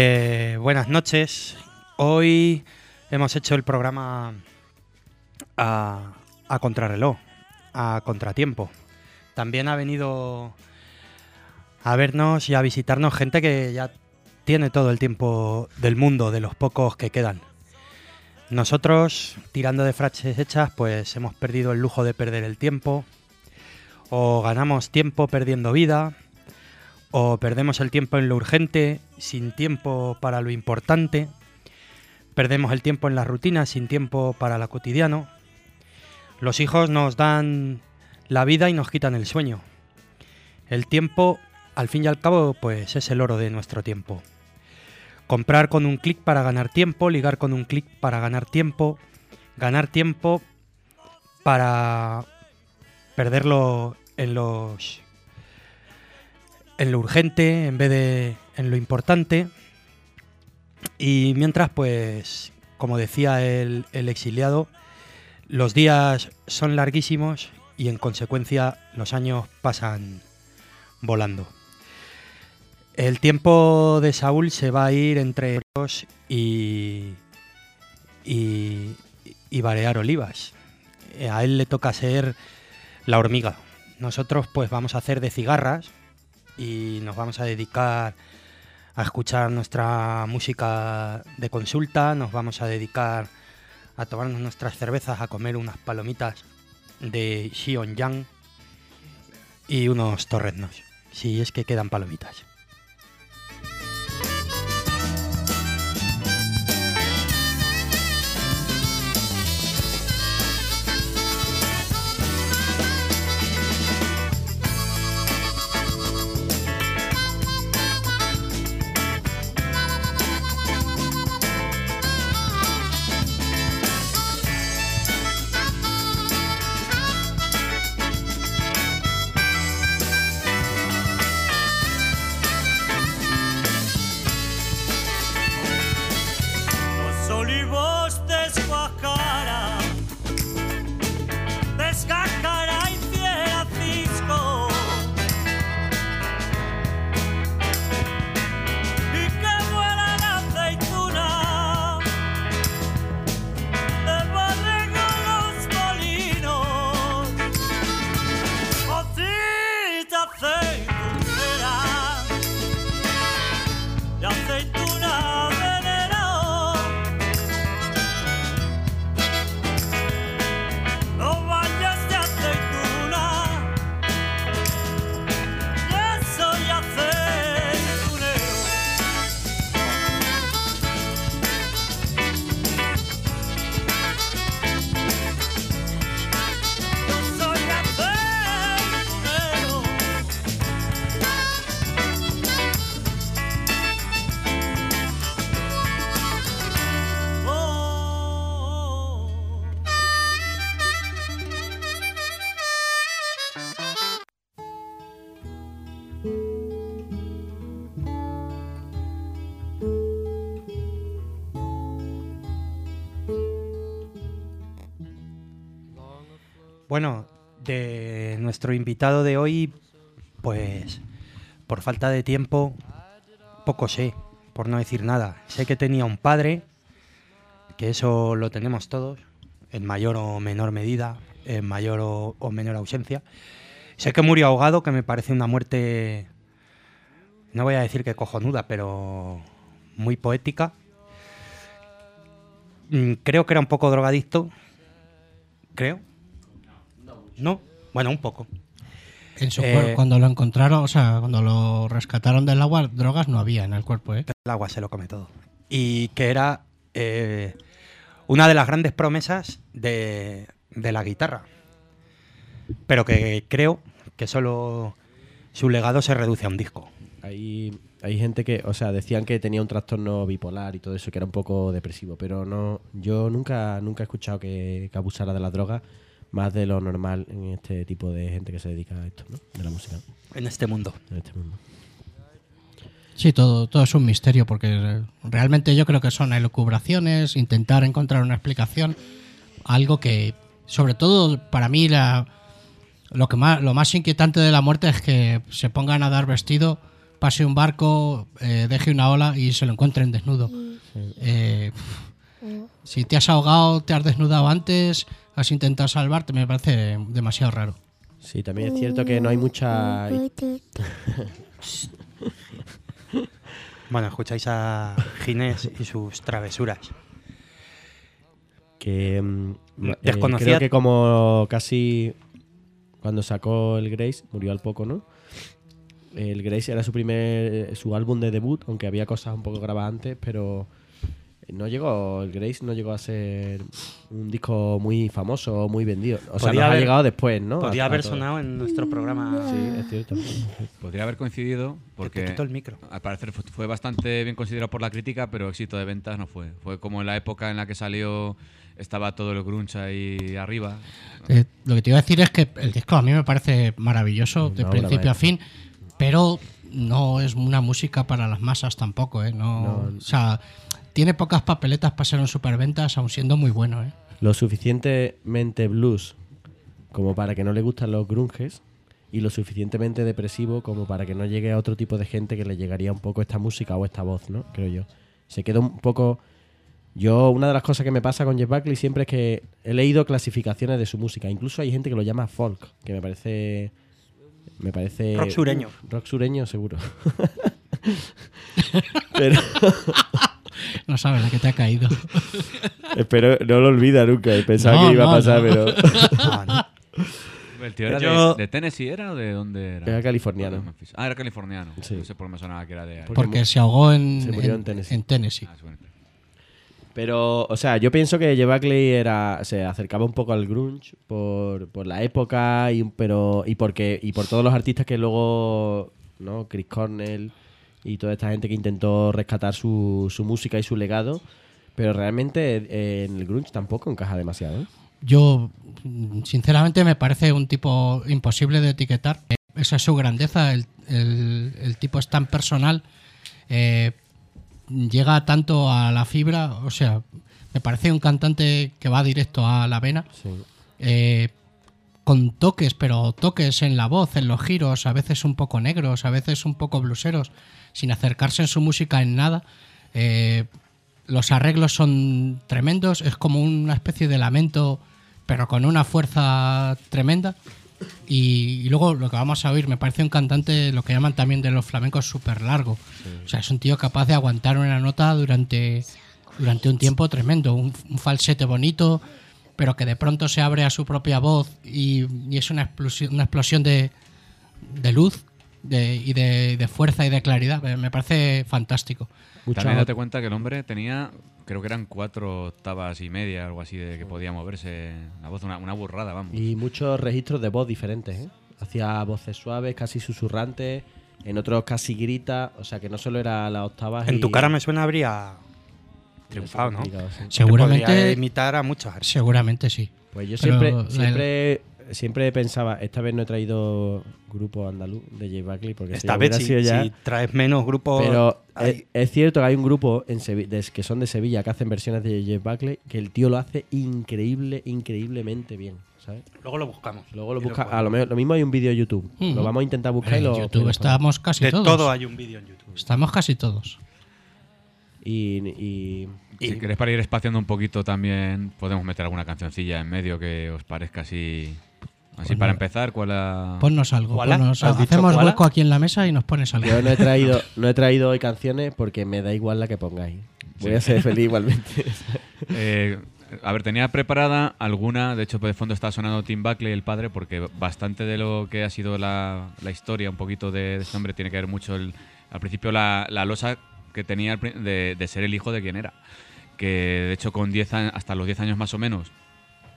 Eh, buenas noches. Hoy hemos hecho el programa a, a contrarreloj, a contratiempo. También ha venido a vernos y a visitarnos gente que ya tiene todo el tiempo del mundo, de los pocos que quedan. Nosotros, tirando de frases hechas, pues hemos perdido el lujo de perder el tiempo, o ganamos tiempo perdiendo vida, o perdemos el tiempo en lo urgente, sin tiempo para lo importante. Perdemos el tiempo en la rutina, sin tiempo para lo cotidiano. Los hijos nos dan la vida y nos quitan el sueño. El tiempo, al fin y al cabo, pues es el oro de nuestro tiempo. Comprar con un clic para ganar tiempo, ligar con un clic para ganar tiempo, ganar tiempo para perderlo en los en lo urgente en vez de en lo importante. Y mientras, pues, como decía el, exiliado, los días son larguísimos y en consecuencia los años pasan volando. El tiempo de Saúl se va a ir entre Eros y, y, y Olivas. A él le toca ser la hormiga. Nosotros pues vamos a hacer de cigarras y nos vamos a dedicar a escuchar nuestra música de consulta, nos vamos a dedicar a tomarnos nuestras cervezas, a comer unas palomitas de Xion Yang y unos torreznos, si es que quedan palomitas. Bueno, de nuestro invitado de hoy, pues por falta de tiempo, poco sé, por no decir nada. Sé que tenía un padre, que eso lo tenemos todos, en mayor o menor medida, en mayor o, o menor ausencia. Sé que murió ahogado, que me parece una muerte, no voy a decir que cojonuda, pero muy poética. Mm, Creo que era un poco drogadicto. Creo. No. Bueno, un poco. En su Eh, cuerpo, cuando lo encontraron, o sea, cuando lo rescataron del agua, drogas no había en el cuerpo, ¿eh? El agua se lo come todo. Y que era eh, una de las grandes promesas de, de la guitarra. Pero que creo que solo su legado se reduce a un disco. Hay, hay gente que, o sea, decían que tenía un trastorno bipolar y todo eso, que era un poco depresivo, pero no, yo nunca, nunca he escuchado que, que abusara de la droga más de lo normal en este tipo de gente que se dedica a esto, ¿no? De la música, En este mundo. en este mundo. Sí, todo, todo es un misterio, porque realmente yo creo que son elucubraciones, intentar encontrar una explicación, algo que, sobre todo para mí, la, lo, que más, lo más inquietante de la muerte es que se ponga a nadar vestido, pase un barco, eh, deje una ola y se lo encuentren desnudo. Eh, si te has ahogado, te has desnudado antes, has intentado salvarte, me parece demasiado raro. Sí, también es cierto que no hay mucha... Bueno, escucháis a Ginés y sus travesuras. que mm, eh, Desconocía- creo que como casi cuando sacó el Grace murió al poco no el Grace era su primer su álbum de debut aunque había cosas un poco grabadas antes pero no llegó el Grace no llegó a ser un disco muy famoso muy vendido o sea Podía nos ha haber- llegado después no Podía A- a haber todo. sonado en nuestro programa. sí es cierto Podría haber coincidido porque te el micro. al parecer fue, fue bastante bien considerado por la crítica, pero éxito de ventas no fue. Fue como en la época en la que salió estaba todo el grunge ahí arriba. Eh, lo que te iba a decir es que el disco a mí me parece maravilloso de principio a fin, pero no es una música para las masas tampoco, ¿eh? No, No. O sea, tiene pocas papeletas para ser un superventas, aun siendo muy bueno, ¿eh? lo suficientemente blues como para que no le gustan los grunges y lo suficientemente depresivo como para que no llegue a otro tipo de gente que le llegaría un poco esta música o esta voz, ¿no? Creo yo. Se queda un poco... Yo, una de las cosas que me pasa con Jeff Buckley siempre es que he leído clasificaciones de su música. Incluso hay gente que lo llama folk, que me parece... Me parece... Rock sureño. Rock sureño, seguro. Pero... No sabes la que te ha caído. Espero no lo olvida nunca. Pensaba No, que iba no, a pasar, no. pero... ¿El tío era Yo- de, de Tennessee era o de dónde era? Era californiano. Ah, era californiano. Sí. No sé por qué me sonaba que era de ahí. Porque se ahogó en, se murió en- en Tennessee. en Tennessee. Ah. Pero, o sea, yo pienso que Jeff Buckley era, se acercaba un poco al grunge por, por la época y, pero, y, porque, y por todos los artistas que luego, ¿no? Chris Cornell y toda esta gente que intentó rescatar su, su música y su legado. Pero realmente eh, en el grunge tampoco encaja demasiado. ¿eh? Yo, sinceramente, me parece un tipo imposible de etiquetar. Esa es su grandeza. El, el- el tipo es tan personal. eh, llega tanto a la fibra. O sea, me parece un cantante que va directo a la vena. Sí. Con toques, pero toques en la voz, en los giros, a veces un poco negros, a veces un poco bluseros, sin acercarse en su música en nada. Eh, los arreglos son tremendos, es como una especie de lamento, pero con una fuerza tremenda. Y, y luego lo que vamos a oír, me parece un cantante, lo que llaman también de los flamencos, súper largo. O sea, es un tío capaz de aguantar una nota durante, durante un tiempo tremendo, un, un falsete bonito, pero que de pronto se abre a su propia voz y, y es una explosión, una explosión de, de luz de- y de, de fuerza y de claridad. Me- parece fantástico. También date cuenta que el hombre tenía, creo que eran cuatro octavas y media, algo así, de que podía moverse la voz, una, una burrada, vamos. Y muchos registros de voz diferentes. ¿eh? Hacía voces suaves, casi susurrantes. En otros casi grita. O sea que no solo era las octavas. En y- tu cara me suena habría triunfado, ¿no? sí. Seguramente, imitar a muchos artistas. seguramente sí. Pues yo Pero siempre, la- siempre siempre pensaba, esta vez no he traído grupo andaluz de J Buckley porque si Esta vez hubiera sí, sido ya. si traes menos grupos. Pero hay- es, es cierto que hay un grupo en que son de Sevilla que hacen versiones de Jeff Buckley que el tío lo hace increíble, increíblemente bien, ¿sabes? Luego lo buscamos. Luego lo busca, a lo, mejor- lo mismo hay un vídeo en YouTube. Lo vamos a intentar buscar y en lo YouTube estamos casi De todos. todo hay un vídeo en YouTube. Estamos casi todos. Y, y- Y- Si queréis para ir espaciando un poquito también, podemos meter alguna cancioncilla en medio que os parezca así. Así Pues para no. empezar, ¿cuál la- Ponnos algo. Ponnos- ¿Has dicho hacemos hueco aquí en la mesa y nos pones algo. yo no he traído, no he traído hoy canciones porque me da igual la que pongáis. Voy Sí. a ser feliz igualmente. Eh, a ver, tenía preparada alguna, de hecho, de fondo está sonando Tim Buckley, el padre, porque bastante de lo que ha sido la, la historia, un poquito de, de este hombre, tiene que ver mucho el, al principio la, la losa que tenía de, de ser el hijo de quien era. Que de hecho, con 10 años, hasta los 10 años más o menos,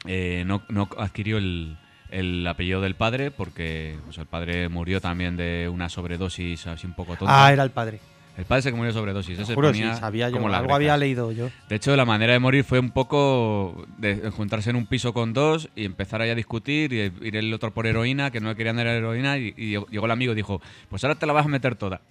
eh, no, no adquirió el, el apellido del padre, porque pues, el padre murió también de una sobredosis así un poco tonta. Ah, era el padre. El padre se que murió de sobredosis. Te ese juro, sí, ponía sabía yo. como Algo había leído yo. De hecho, la manera de morir fue un poco de juntarse en un piso con dos y empezar ahí a discutir y ir el otro por heroína, que no le querían dar heroína, y, y llegó el amigo y dijo, pues ahora te la vas a meter toda.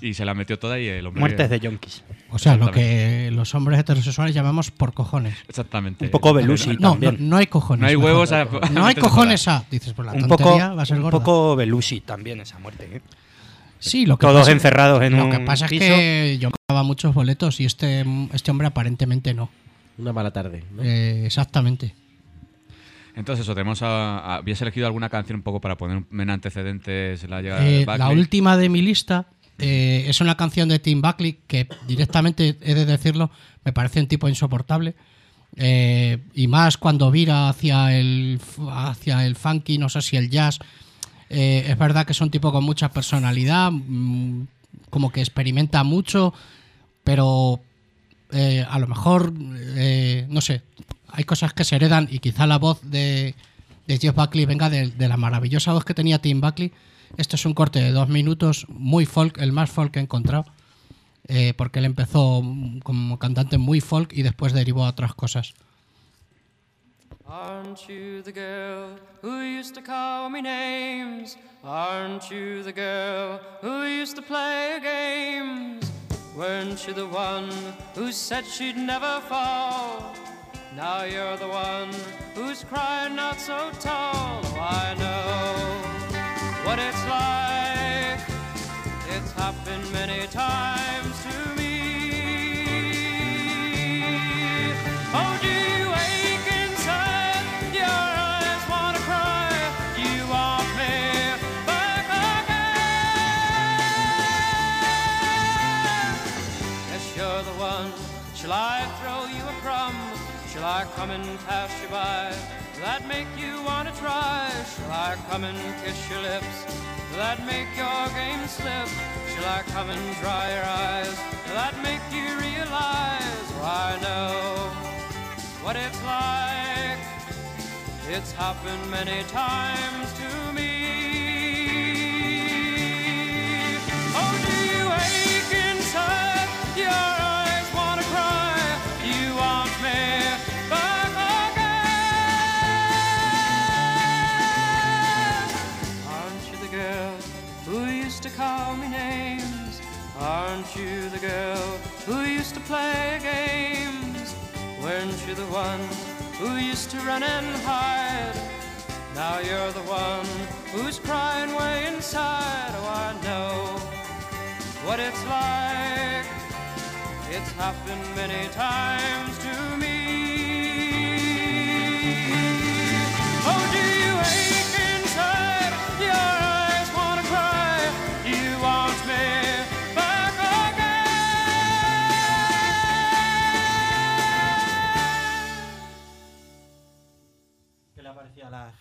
Y se la metió toda y el hombre... Muertes de yonkis. O sea, lo que los hombres heterosexuales llamamos por cojones. Exactamente. Un poco Belushi. No, no, también. no hay cojones. No hay huevos a- a No hay cojones a. Dices, pues la Un poco, tontería va a ser un gorda. poco Belushi también esa muerte. ¿eh? Sí, lo que Todos pasa, encerrados en Lo un que pasa es que yo pagaba muchos boletos y este, este hombre aparentemente no. Una mala tarde. ¿no? Eh, exactamente. Entonces eso, tenemos a, a- habías elegido alguna canción un poco para poner en antecedentes la llegada Eh, de la última de mi lista eh, es una canción de Tim Buckley que directamente, he de decirlo, me parece un tipo insoportable. Eh, y más cuando vira hacia el, hacia el funky, no sé si el jazz. Eh, es verdad que es un tipo con mucha personalidad, mm, como que experimenta mucho, pero eh, a lo mejor, eh, no sé, hay cosas que se heredan y quizá la voz de, de Jeff Buckley venga de, de la maravillosa voz que tenía Tim Buckley. Esto es un corte de dos minutos, muy folk, el más folk que he encontrado, eh, porque él empezó como cantante muy folk y después derivó a otras cosas. Aren't you the girl who used to call me names? Aren't you the girl who used to play games? Weren't you the one who said she'd never fall? Now you're the one who's crying not so tall. Oh, I know what it's like. It's happened many times to me. Oh, do you ache inside? Your eyes wanna cry. You want me back again. Yes, you're the one. Shall I throw you a crumb? Shall I come and pass you by? That make you wanna try? Shall I come and kiss your lips? That make your game slip? Shall I come and dry your eyes? That make you realize? Oh, I know what it's like. It's happened many times to me. Aren't you the girl who used to play games? Weren't you the one who used to run and hide? Now you're the one who's crying way inside. Oh, I know what it's like. It's happened many times to me.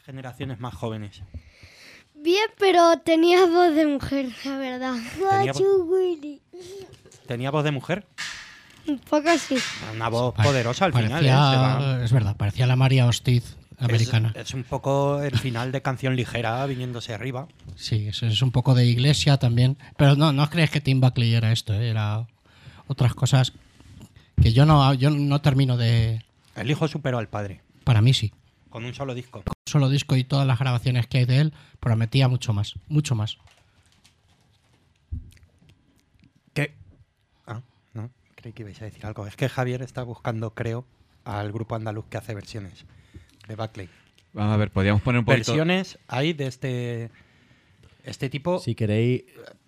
Generaciones más jóvenes? Bien, pero tenía voz de mujer, la verdad. Tenía vo- Guachu Willy. ¿Tenía voz de mujer? Un poco así. Una voz poderosa al final. ¿eh? Es verdad, parecía la María Hostiz americana. Es, es un poco el final de canción ligera viniéndose arriba. Sí, eso es un poco de iglesia también. Pero no, no os creéis que Tim Buckley era esto, ¿eh? era otras cosas que yo no, yo no termino de... El hijo superó al padre Para mí sí. Con un solo disco. solo disco y todas las grabaciones que hay de él, prometía mucho más, mucho más. ¿Qué? Ah, no, creí que ibais a decir algo. Es que Javier está buscando, creo, al grupo andaluz que hace versiones de Buckley. Vamos a ver, podríamos poner un poquito. Versiones hay de este este tipo, Si queréis,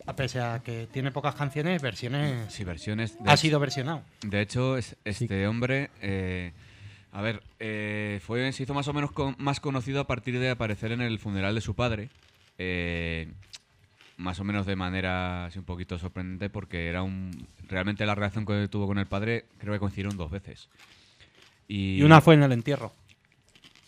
a pese a que tiene pocas canciones, versiones Sí, versiones. de ha hecho- sido versionado. De hecho, es- este hombre, eh, a ver, eh, fue, se hizo más o menos con- más conocido a partir de aparecer en el funeral de su padre. eh, más o menos de manera así un poquito sorprendente porque era un realmente la relación que tuvo con el padre creo que coincidieron dos veces y, Y una fue en el entierro.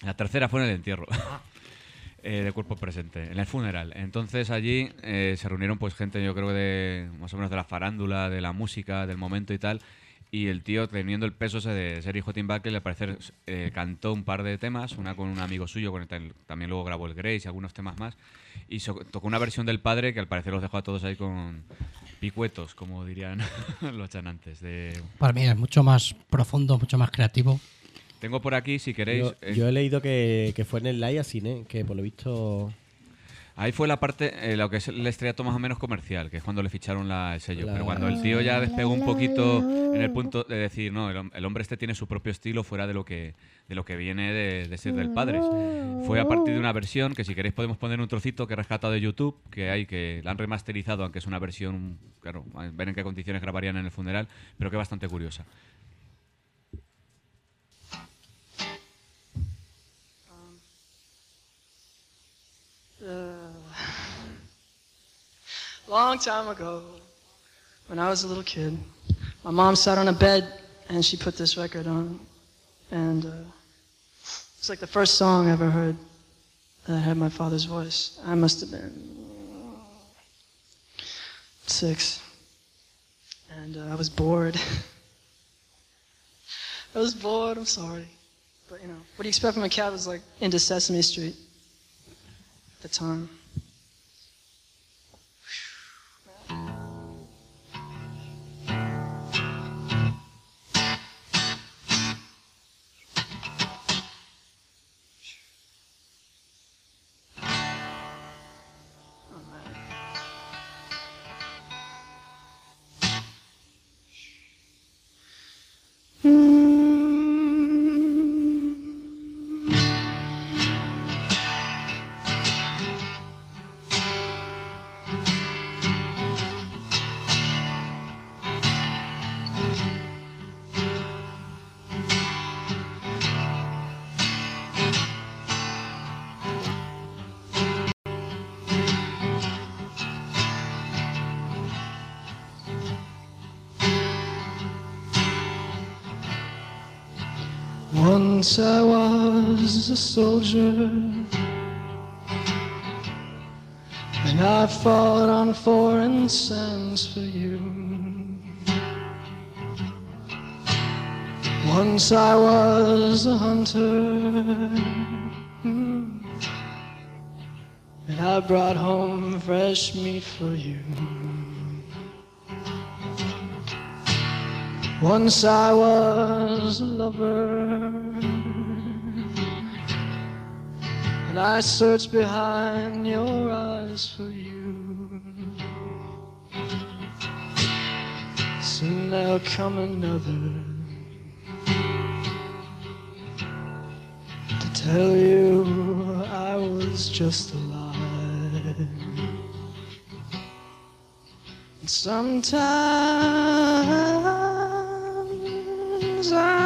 la tercera fue en el entierro eh, de cuerpo presente, en el funeral. Entonces allí eh, se reunieron pues gente, yo creo que de más o menos de la farándula, de la música, del momento y tal. Y el tío, teniendo el peso ese de ser hijo de Tim Buckley, al parecer eh, cantó un par de temas, una con un amigo suyo, con el también luego grabó el Grace y algunos temas más. Y so- tocó una versión del padre que al parecer los dejó a todos ahí con picuetos, como dirían los chanantes. De... Para mí es mucho más profundo, mucho más creativo. Tengo por aquí, si queréis... yo, eh, yo he leído que, que fue en el live a cine, que por lo visto. Ahí fue la parte, eh, lo que es el estrellato más o menos comercial, que es cuando le ficharon la, el sello. La- Pero cuando el tío ya despegó un poquito en el punto de decir, no, el, hom- el hombre este tiene su propio estilo fuera de lo que, de lo que viene de, de ser del padre. Fue a partir de una versión que si queréis podemos poner un trocito que he rescatado de YouTube, que hay que la han remasterizado, aunque es una versión, claro, ver en qué condiciones grabarían en el funeral, pero que es bastante curiosa. Long time ago, when I was a little kid, my mom sat on a bed and she put this record on. And uh, it's like the first song I ever heard that had my father's voice. I must have been six. And uh, I was bored. I was bored, I'm sorry. But you know, what do you expect from a cat was like into Sesame Street the time? I was a soldier, and I fought on foreign sands for you. Once I was a hunter, and I brought home fresh meat for you. Once I was a lover, I search behind your eyes for you. Soon there'll come another to tell you I was just a lie. And sometimes I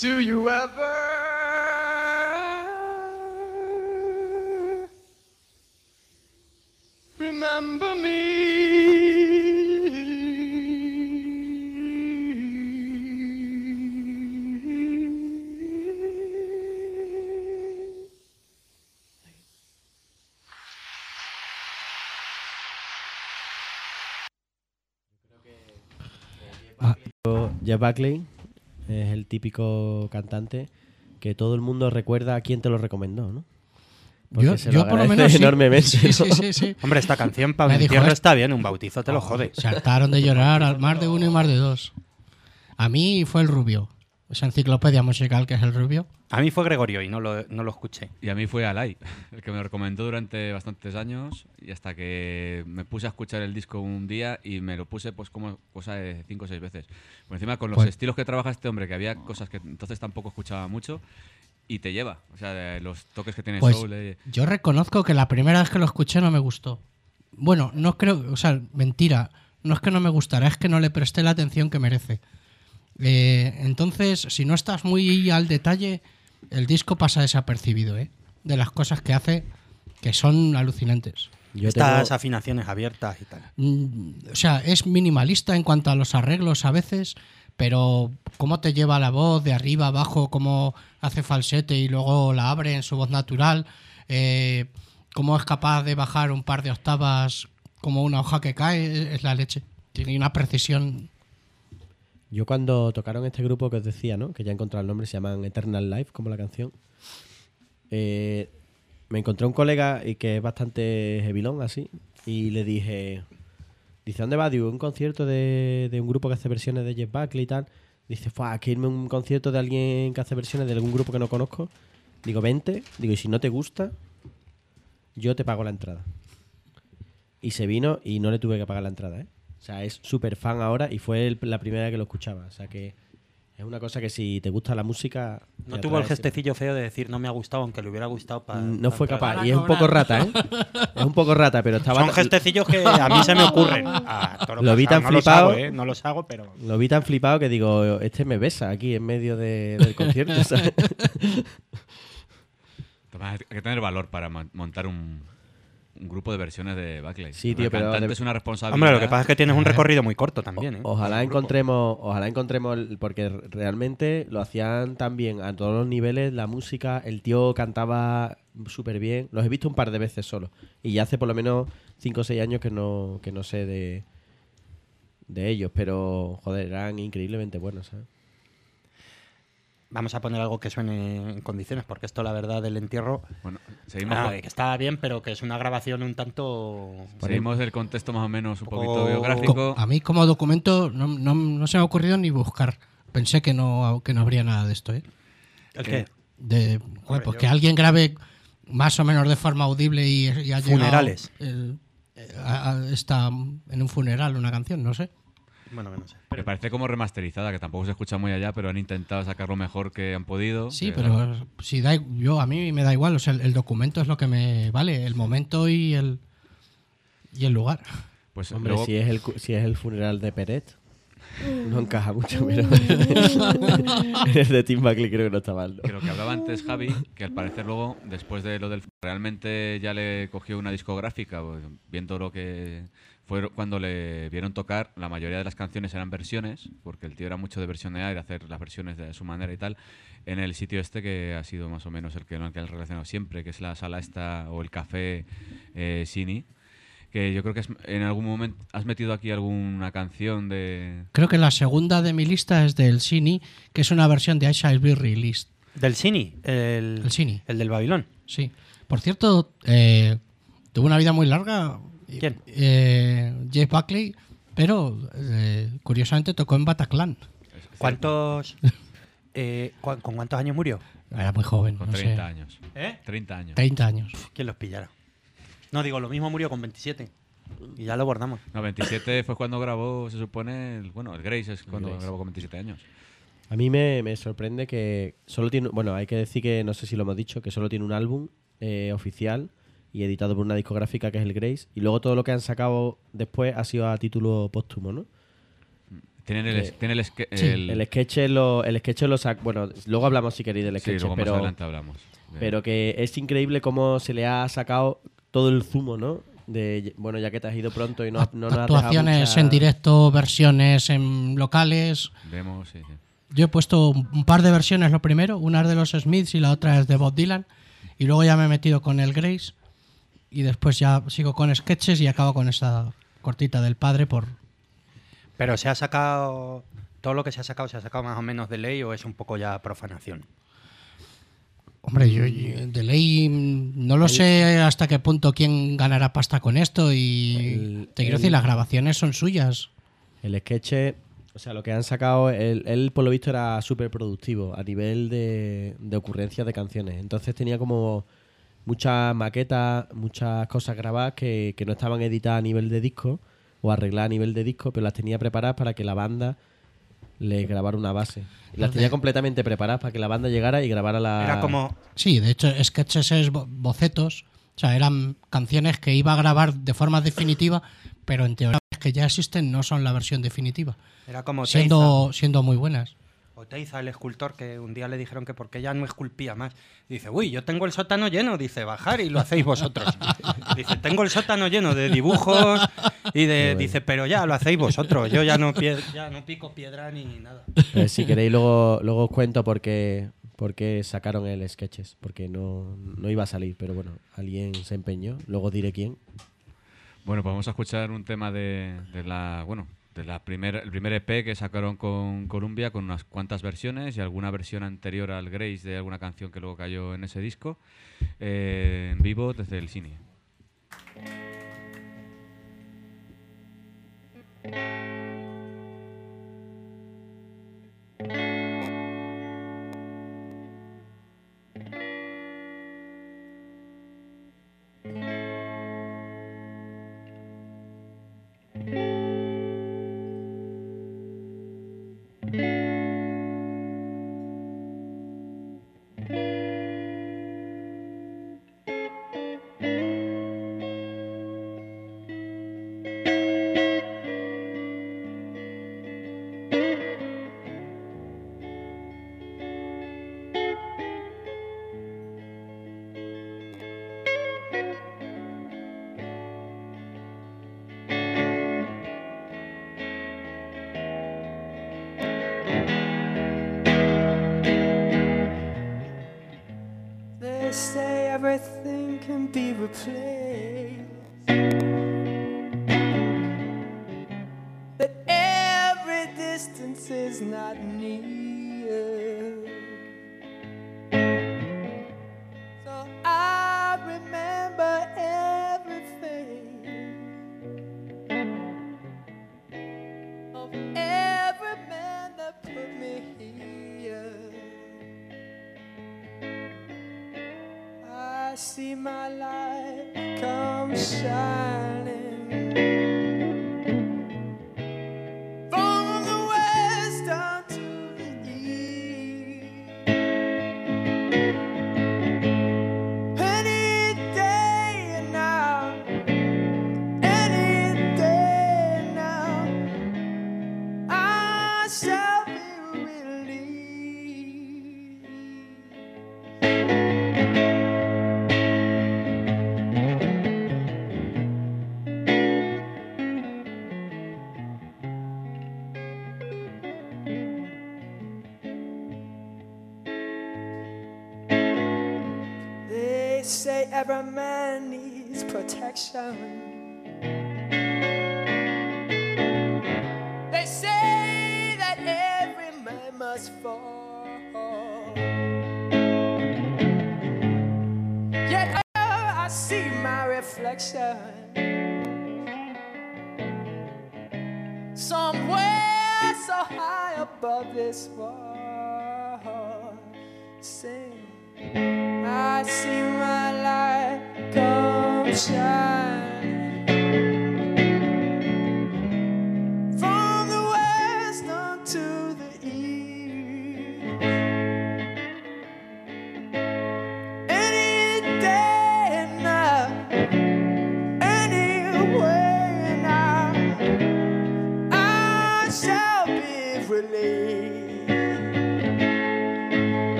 Do you ever remember me? Ah, Jeff Buckley es el típico cantante que todo el mundo recuerda a quien te lo recomendó, ¿no? Porque Yo, se yo por lo menos sí. enormemente. Sí, ¿no? sí, sí, sí. Hombre, esta canción para un entierro está bien, un bautizo te lo jode. Se hartaron de llorar al más de uno y más de dos. A mí fue el rubio. Esa enciclopedia musical que es el rubio. A mí fue Gregorio y no lo, no lo escuché. Y a mí fue Alay, el que me lo recomendó durante bastantes años y hasta que me puse a escuchar el disco un día y me lo puse pues como cosa de cinco o seis veces. Por encima con los Pues- estilos que trabaja este hombre, que había cosas que entonces tampoco escuchaba mucho y te lleva, o sea, de los toques que tiene Pues soul. eh, yo reconozco que la primera vez que lo escuché no me gustó. Bueno, no creo, o sea, mentira. No es que no me gustara, es que no le presté la atención que merece. Eh, entonces, si no estás muy al detalle, el disco pasa desapercibido, ¿eh? De las cosas que hace, que son alucinantes. Yo Estas tengo- afinaciones abiertas y tal. Mm, o sea, es minimalista en cuanto a los arreglos a veces, pero cómo te lleva la voz de arriba abajo, cómo hace falsete y luego la abre en su voz natural, eh, cómo es capaz de bajar un par de octavas como una hoja que cae, es la leche. Tiene una precisión. Yo cuando tocaron este grupo que os decía, ¿no? Que ya he encontrado el nombre, se llaman Eternal Life, como la canción. eh, me encontré un colega y que es bastante heavilón así. Y le dije, dice, ¿dónde vas? Digo, un concierto de, de un grupo que hace versiones de Jeff Buckley y tal. Dice, fue que irme a un concierto de alguien que hace versiones de algún grupo que no conozco. Digo, vente. Digo, y si no te gusta, yo te pago la entrada. Y se vino y no le tuve que pagar la entrada, ¿eh? O sea, es súper fan ahora y fue el- la primera vez que lo escuchaba. O sea que es una cosa que si te gusta la música... No tuvo el gestecillo feo de decir no me ha gustado, aunque le hubiera gustado para. No fue capaz. Para Y es un poco rata, ¿eh? Es un poco rata, pero estaba... Son gestecillos que a mí se me ocurren. Lo vi tan no flipado. Los hago, ¿eh? No los hago, pero. Lo vi tan flipado que digo, este me besa aquí en medio de- del concierto, ¿sabes? Además, Hay que tener valor para mon- montar un, un grupo de versiones de Buckley. Sí, tío, pero cantante de- es una responsabilidad. Hombre, lo que pasa es que tienes un recorrido muy corto también, ¿eh? Ojalá encontremos, ojalá encontremos, el- porque realmente lo hacían tan bien a todos los niveles, la música, el tío cantaba súper bien, los he visto un par de veces solo, y ya hace por lo menos 5 o 6 años que no, que no sé de, de ellos, pero joder, eran increíblemente buenos, ¿sabes? Vamos a poner algo que suene en condiciones, porque esto, la verdad, del entierro. Bueno, seguimos, ah, con- que está bien, pero que es una grabación un tanto. seguimos el contexto más o menos un poquito Co- biográfico. A mí como documento no, no- no se me ha ocurrido ni buscar. Pensé que no, que no habría nada de esto, ¿eh? ¿El qué? De, joder, Hombre, pues yo- que alguien grabe más o menos de forma audible y, y ha Funerales. el- eh, a- a- está en un funeral una canción, no sé. Bueno, no sé. Me parece como remasterizada, que tampoco se escucha muy allá, pero han intentado sacar lo mejor que han podido. Sí, Que- pero si da, yo a mí me da igual, o sea, el, el documento es lo que me vale, el momento y el y el lugar. Pues Hombre, luego- si, es el, si es el funeral de Peret, no encaja mucho, pero el de Tim Buckley creo que no está mal. ¿no? que que hablaba antes Javi, que al parecer luego, después de lo del... Realmente ya le cogió una discográfica, pues, viendo lo que fue cuando le vieron tocar, la mayoría de las canciones eran versiones, porque el tío era mucho de versionear y de hacer las versiones de su manera y tal, en el sitio este que ha sido más o menos el que no que han relacionado siempre, que es la sala esta o el café eh, Sini, que yo creo que es- en algún momento has metido aquí alguna canción de... Creo que la segunda de mi lista es del Cine, que es una versión de I Shall Be Released. Del Cini, el, El Cini. el del Babilón. Sí. Por cierto, eh, tuvo una vida muy larga. ¿Quién? Eh, Jeff Buckley, pero eh, curiosamente tocó en Bataclan. ¿Cuántos, eh, cu- ¿Con cuántos años murió? Era muy joven, Con no 30 sé. años. ¿Eh? 30 años. 30 años. ¿Quién los pillara? No, digo, lo mismo murió con 27. Y ya lo bordamos. No, 27 fue cuando grabó, se supone, el, bueno, el Grace es cuando Grace. grabó con 27 años. A mí me, me sorprende que solo tiene. Bueno, hay que decir que no sé si lo hemos dicho, que solo tiene un álbum eh, oficial y editado por una discográfica que es el Grace. Y luego todo lo que han sacado después ha sido a título póstumo, ¿no? Tienen el, Eh, tiene el, esque- sí, el- El sketch lo, el sketch lo sac- Bueno, luego hablamos si queréis del sí, sketch, luego pero, más adelante hablamos. pero que es increíble cómo se le ha sacado todo el zumo, ¿no? De, bueno, ya que te has ido pronto y no, no nos has dejado Actuaciones mucha- en directo, versiones en locales. Demos, sí, sí. Yo he puesto un un par de versiones, lo primero, una es de los Smiths y la otra es de Bob Dylan. Y luego ya me he metido con el Grace. Y después ya sigo con sketches y acabo con esta cortita del padre por... Pero se ha sacado. Todo lo que se ha sacado, ¿se ha sacado más o menos de ley o es un poco ya profanación? Hombre, yo, yo de ley mm, no lo sé hasta qué punto quién ganará pasta con esto y El- te quiero el- decir, las grabaciones son suyas. El sketch, o sea, lo que han sacado, él, él, por lo visto era súper productivo a nivel de, de ocurrencias de canciones. Entonces tenía como muchas maquetas, muchas cosas grabadas que, que no estaban editadas a nivel de disco o arregladas a nivel de disco, pero las tenía preparadas para que la banda le grabara una base. Y las tenía completamente preparadas para que la banda llegara y grabara la... Era como. Sí, de hecho, sketches es bo- bocetos. O sea, eran canciones que iba a grabar de forma definitiva, pero en teoría las que ya existen no son la versión definitiva. Era como Teiza. Siendo, siendo muy buenas. O Teiza, el escultor, que un día le dijeron que porque ya no esculpía más. Dice, uy, yo tengo el sótano lleno. Dice, bajar y lo hacéis vosotros. Dice, tengo el sótano lleno de dibujos y de. Dice, pero ya lo hacéis vosotros. Yo ya no, pie- ya no pico piedra ni nada. Si queréis, luego, luego os cuento por qué, por qué sacaron el sketches. Porque no, no iba a salir, pero bueno, alguien se empeñó. Luego diré quién. Bueno, pues vamos a escuchar un tema de, de la, bueno, primer, el primer EP que sacaron con Columbia con unas cuantas versiones y alguna versión anterior al Grace de alguna canción que luego cayó en ese disco eh, en vivo desde el cine. Not near. So I remember everything of every man that put me here. I see my light come shining every man needs protection. They say that every man must fall. Yet I see my reflection somewhere so high above this wall. Sing. I see shine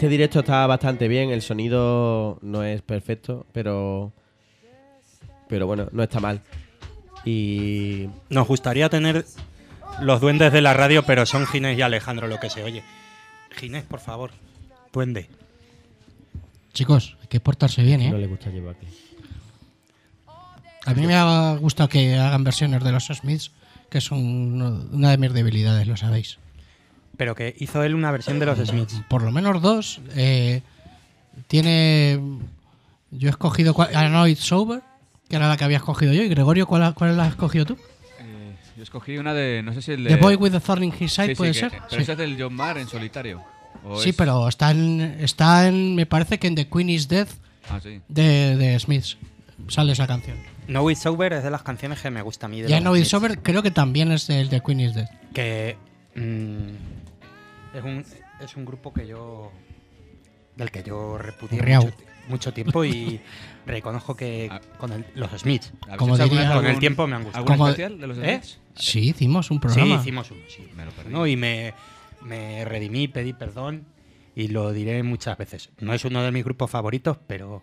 este directo está bastante bien. El sonido no es perfecto, pero. Pero bueno, no está mal. Y. Nos gustaría tener los duendes de la radio, pero son Ginés y Alejandro lo que se oye. Ginés, por favor. Duende. Chicos, hay que portarse bien, No ¿eh? le gusta llevar aquí. A mí me ha gustado que hagan versiones de los Smiths, que es un- una de mis debilidades, lo sabéis. Pero que hizo él una versión de los Smiths. Por lo menos dos. eh, tiene. Yo he escogido Annoyed Sober, que era la que había escogido yo. Y Gregorio, ¿cuál, cuál la has escogido tú? Eh, yo escogí una de. No sé si el de. The Boy with the Thorn in His Side, Sí, sí, ¿puede que- ser? Pero Sí. ese es del John Marr en solitario. ¿O Sí, es- pero está en, está en. Me parece que en The Queen is Dead Ah, sí. de, de Smiths sale esa canción. No With Sober es de las canciones que me gusta a mí. De Y los Annoyed Smiths. Sober creo que también es del The Queen is Dead. Que mm, es, un, es un grupo que yo. del que yo repudié mucho, mucho tiempo y reconozco que Ah. con el- los Smiths. ¿Habéis Como diría- Con el tiempo me han gustado. ¿Algún especial de los ¿Eh? Smiths? Sí, hicimos un Sí, programa. hicimos uno, sí. Me lo perdí. ¿no? Y me, me redimí, pedí perdón y lo diré muchas veces. No es uno de mis grupos favoritos, pero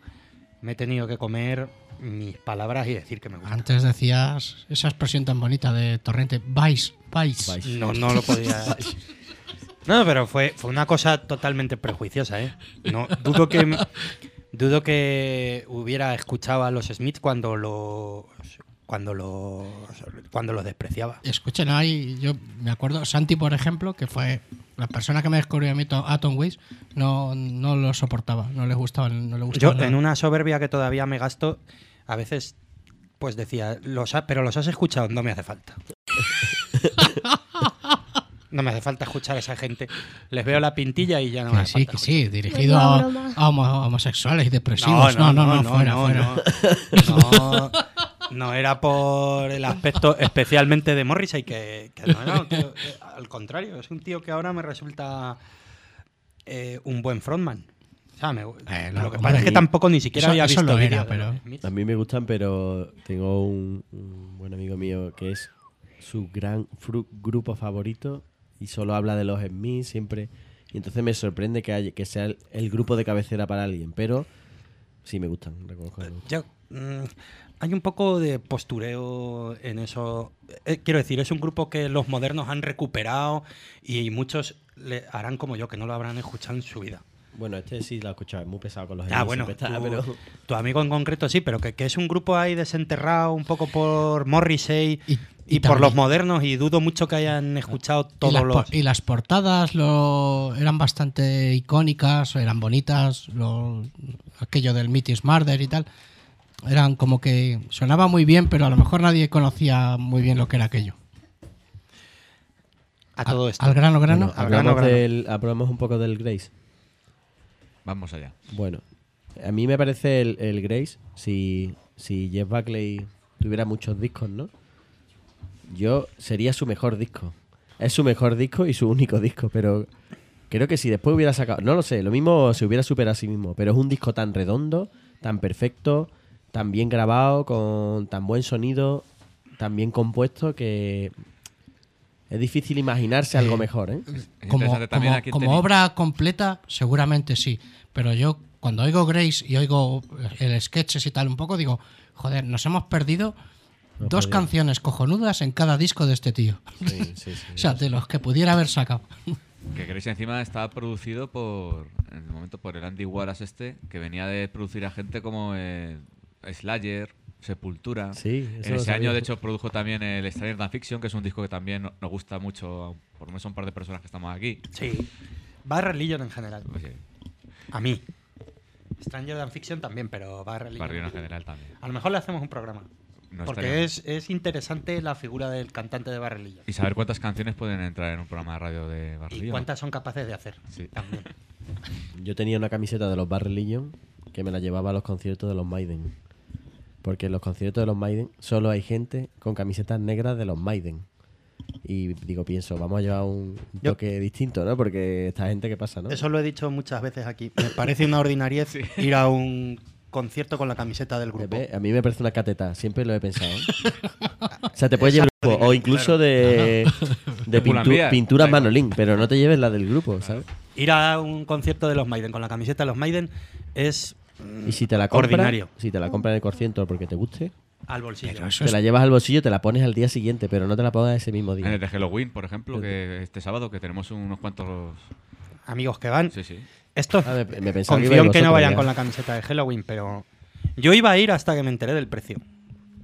me he tenido que comer mis palabras y decir que me gusta. Antes decías esa expresión tan bonita de Torrente, Vice. Vice. No, no lo podía. No, pero fue, fue una cosa totalmente prejuiciosa, ¿eh? No, dudo que dudo que hubiera escuchado a los Smiths cuando los cuando los cuando los despreciaba. Escuchen, ahí yo me acuerdo, Santi, por ejemplo, que fue la persona que me descubrió a mí to- Atom Ways, no, no lo soportaba, no le gustaba, no le Yo, gustaba. nada. en una soberbia que todavía me gasto, a veces pues decía, los ha- pero los has escuchado, no me hace falta. No me hace falta escuchar a esa gente. Les veo la pintilla y ya no me Que hace sí, falta que escuchar. sí, dirigido a, a homo- homosexuales y depresivos. No, no, no, fuera, fuera. No, no, no era por el aspecto especialmente de Morrissey, que, que no, no, que, eh, al contrario, es un tío que ahora me resulta eh, un buen frontman. O sea, me- Eh, no, lo que pasa es que tampoco ni siquiera eso- había visto lo era, pero-. A mí me gustan, pero tengo un, un buen amigo mío que es su gran grupo favorito y solo habla de los Smiths siempre. Y entonces me sorprende que, haya- que sea el, grupo de cabecera para alguien, pero sí me gustan, que me gustan. Mm, hay un poco de postureo en eso. Eh, quiero decir, es un grupo que los modernos han recuperado y muchos le harán como yo, que no lo habrán escuchado en su vida. Bueno, este sí lo he escuchado, es muy pesado con los Ah, bueno, está, tu, pero tu amigo en concreto sí, pero que, que es un grupo ahí desenterrado un poco por Morrissey y, Y- y por los modernos y dudo mucho que hayan escuchado todos los... y las portadas lo, eran bastante icónicas, eran bonitas, lo- aquello del Meet Murder y tal. Eran como que sonaba muy bien, pero a lo mejor nadie conocía muy bien lo que era aquello. a todo esto. Al grano, grano. Bueno, Al grano, hablamos, grano. del- hablamos un poco del Grace. Vamos allá. Bueno, a mí me parece el, el Grace, si, si Jeff Buckley tuviera muchos discos, ¿no? Yo sería su mejor disco. Es su mejor disco y su único disco, pero creo que si después hubiera sacado, no lo sé, lo mismo se hubiera superado a sí mismo, pero es un disco tan redondo, tan perfecto, tan bien grabado, con tan buen sonido. tan bien compuesto que es difícil imaginarse algo Eh, mejor, ¿eh? Es como, como- como obra completa, seguramente sí. Pero yo, cuando oigo Grace y oigo el sketches y tal un poco, digo, joder, nos hemos perdido dos canciones cojonudas en cada disco de este tío. Sí, sí, sí. O sea, de los que pudiera haber sacado. Que Grace encima estaba producido por, en el momento, por el Andy Wallace este, que venía de producir a gente como eh, Slayer, Sepultura. Sí, eso en ese año, de hecho, produjo también el Stranger Than Fiction, que es un disco que también no- nos gusta mucho, por lo menos a un par de personas que estamos aquí. Sí. Bad Religion en general. Oye, A mí. Stranger Than Fiction también, pero Bad Religion. Barrio en general también. A lo mejor le hacemos un programa. No porque es, es interesante la figura del cantante de Bad Religion. Y saber cuántas canciones pueden entrar en un programa de radio de Y Barrio. cuántas son capaces de hacer. Sí. También. Yo tenía una camiseta de los Bad Religion que me la llevaba a los conciertos de los Maiden. Porque en los conciertos de los Maiden solo hay gente con camisetas negras de los Maiden. Y digo, pienso, vamos a llevar un Yo- toque distinto, ¿no? Porque esta gente, ¿qué pasa, no? Eso lo he dicho muchas veces aquí. Me parece una ordinariez ir a un concierto con la camiseta del grupo. A mí me parece una cateta, siempre lo he pensado. o sea, te puedes llevar el grupo, o incluso de, de pintu- pintura. Manolín, pero no te lleves la del grupo, ¿sabes? Ir a un concierto de los Maiden con la camiseta de los Maiden es Y si te la compras, ordinario. si te la compras en el concierto porque te guste, Al bolsillo. Pero eso te es- la llevas al bolsillo, te la pones al día siguiente, pero no te la pongas ese mismo En el día. de Halloween, por ejemplo, que este sábado, que tenemos unos cuantos. Amigos que van. Sí, sí. Estos Ah, me- me pensaba que confío en que no vosotros vayan ya. con la camiseta de Halloween, pero yo iba a ir hasta que me enteré del precio.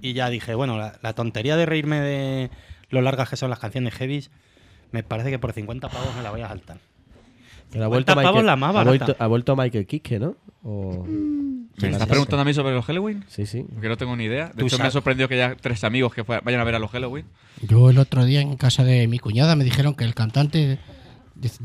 Y ya dije, bueno, la, la tontería de reírme de lo largas que son las canciones heavies, me parece que por 50 pavos me la voy a saltar. Pero ha 50 vuelto, pavos Michael, la más ha, vuelto, ha vuelto Michael Kiske, ¿no? O... ¿Me estás preguntando a mí sobre los Halloween? Sí, sí. Que no tengo ni idea. De Tú hecho, me ha sorprendido que ya tres amigos que vayan a ver a los Halloween. Yo el otro día en casa de mi cuñada me dijeron que el cantante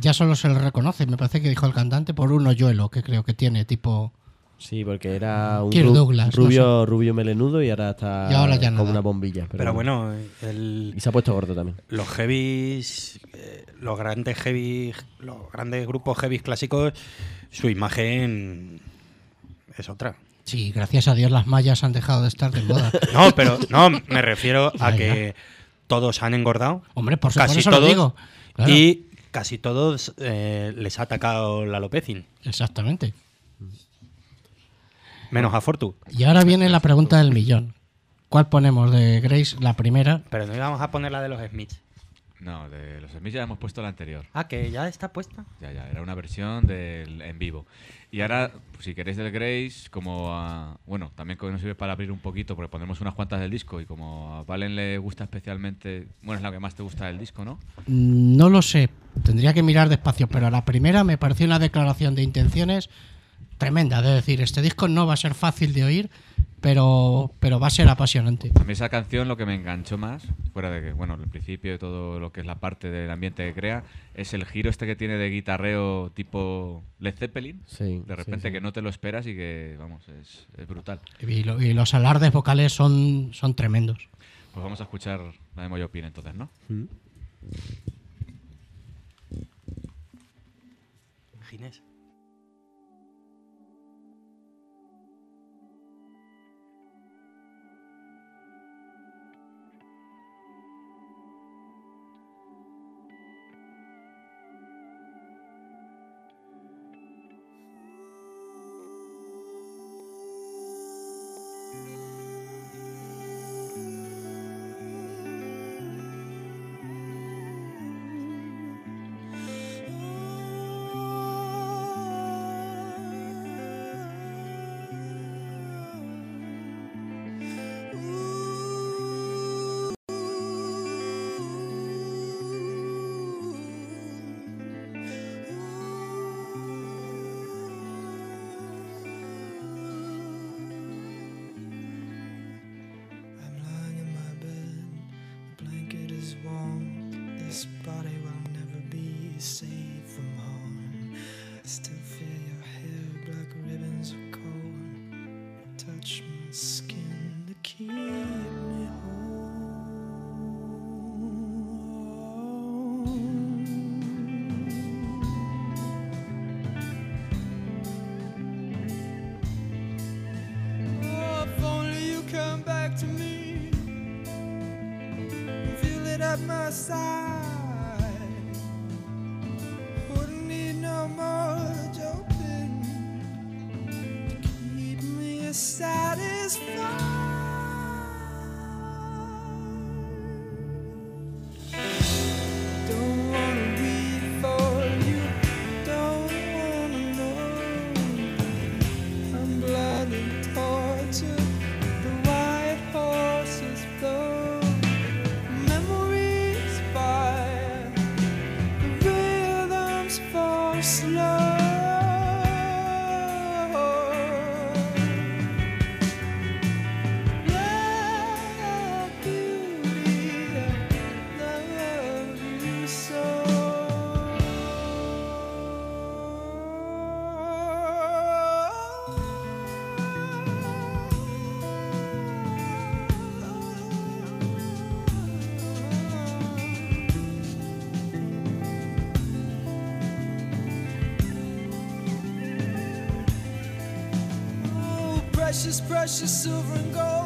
ya solo se le reconoce, me parece que dijo el cantante, por un hoyuelo que creo que tiene, tipo... Sí, porque era un Kirk ru- Douglas, no rubio, rubio melenudo y ahora está Y ahora ya como nada. una bombilla. Pero, Pero bueno, el, Y se ha puesto gordo también. los heavies, eh, los grandes heavy, los grandes grupos heavies clásicos, su imagen es otra. Sí, gracias a Dios las mallas han dejado de estar de moda. No, pero no, me refiero a Ya, que todos han engordado. Hombre, por, su- por Casi lo todos. digo. Claro, Y casi todos eh, les ha atacado la alopecin, Exactamente. Menos a Fortu. Y ahora viene la pregunta del millón. ¿Cuál ponemos de Grace? La primera. Pero no íbamos a poner la de los Smiths. No, de los Smiths ya hemos puesto la anterior. Ah, que ya está puesta. Ya, ya, era una versión del en vivo. Y ahora, pues, si queréis del Grace, como a, bueno, también que nos sirve para abrir un poquito, porque ponemos unas cuantas del disco y como a Valen le gusta especialmente, bueno, es la que más te gusta del disco, ¿no? Mm, No lo sé, tendría que mirar despacio, pero la primera me pareció una declaración de intenciones tremenda. De decir, este disco no va a ser fácil de oír, pero, pero va a ser apasionante. A mí esa canción lo que me enganchó más, fuera de que, bueno, el principio de todo lo que es la parte del ambiente que crea, es el giro este que tiene de guitarreo tipo Led Zeppelin. Sí, De repente sí, sí. que no te lo esperas y que, vamos, es, es brutal. Y, lo- y los alardes vocales son, son tremendos. Pues vamos a escuchar la de Moyopin entonces, ¿no? Ginés. passar. Precious, precious silver and gold,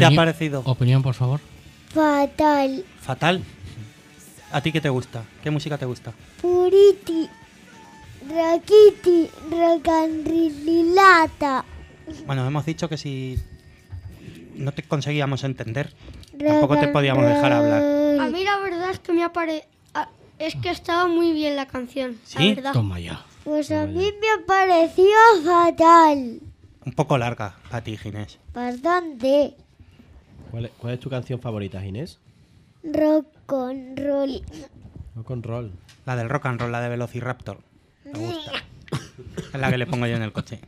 te ha parecido? Opinión, por favor. Fatal. Fatal. ¿A ti qué te gusta? ¿Qué música te gusta? Puriti. Rakiti. Rakanrililata. Bueno, hemos dicho que si no te conseguíamos entender, tampoco te podíamos dejar hablar. A mí la verdad es que me apare... a- Es que estaba muy bien la canción, ¿Sí? la verdad. Toma ya. Pues a mí me pareció fatal. Un poco larga para ti, Ginés. Bastante. ¿Cuál es, cuál es tu canción favorita, Inés? Rock con roll. No con roll. La del rock and roll, la de Velociraptor. Me gusta. Es la que le pongo yo en el coche.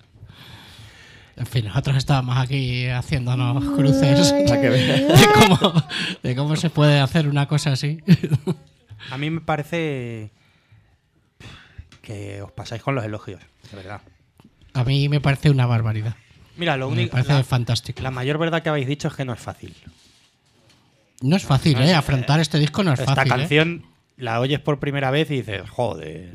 En fin, nosotros estábamos aquí haciéndonos cruces de cómo, de cómo se puede hacer una cosa así. A mí me parece que os pasáis con los elogios, de verdad. A mí me parece una barbaridad. Mira, lo Me único. parece La, fantástico. la mayor verdad que habéis dicho es que no es fácil. No es fácil, ¿eh? Afrontar este disco no es Esta fácil. ¿eh? canción la oyes por primera vez y dices, joder.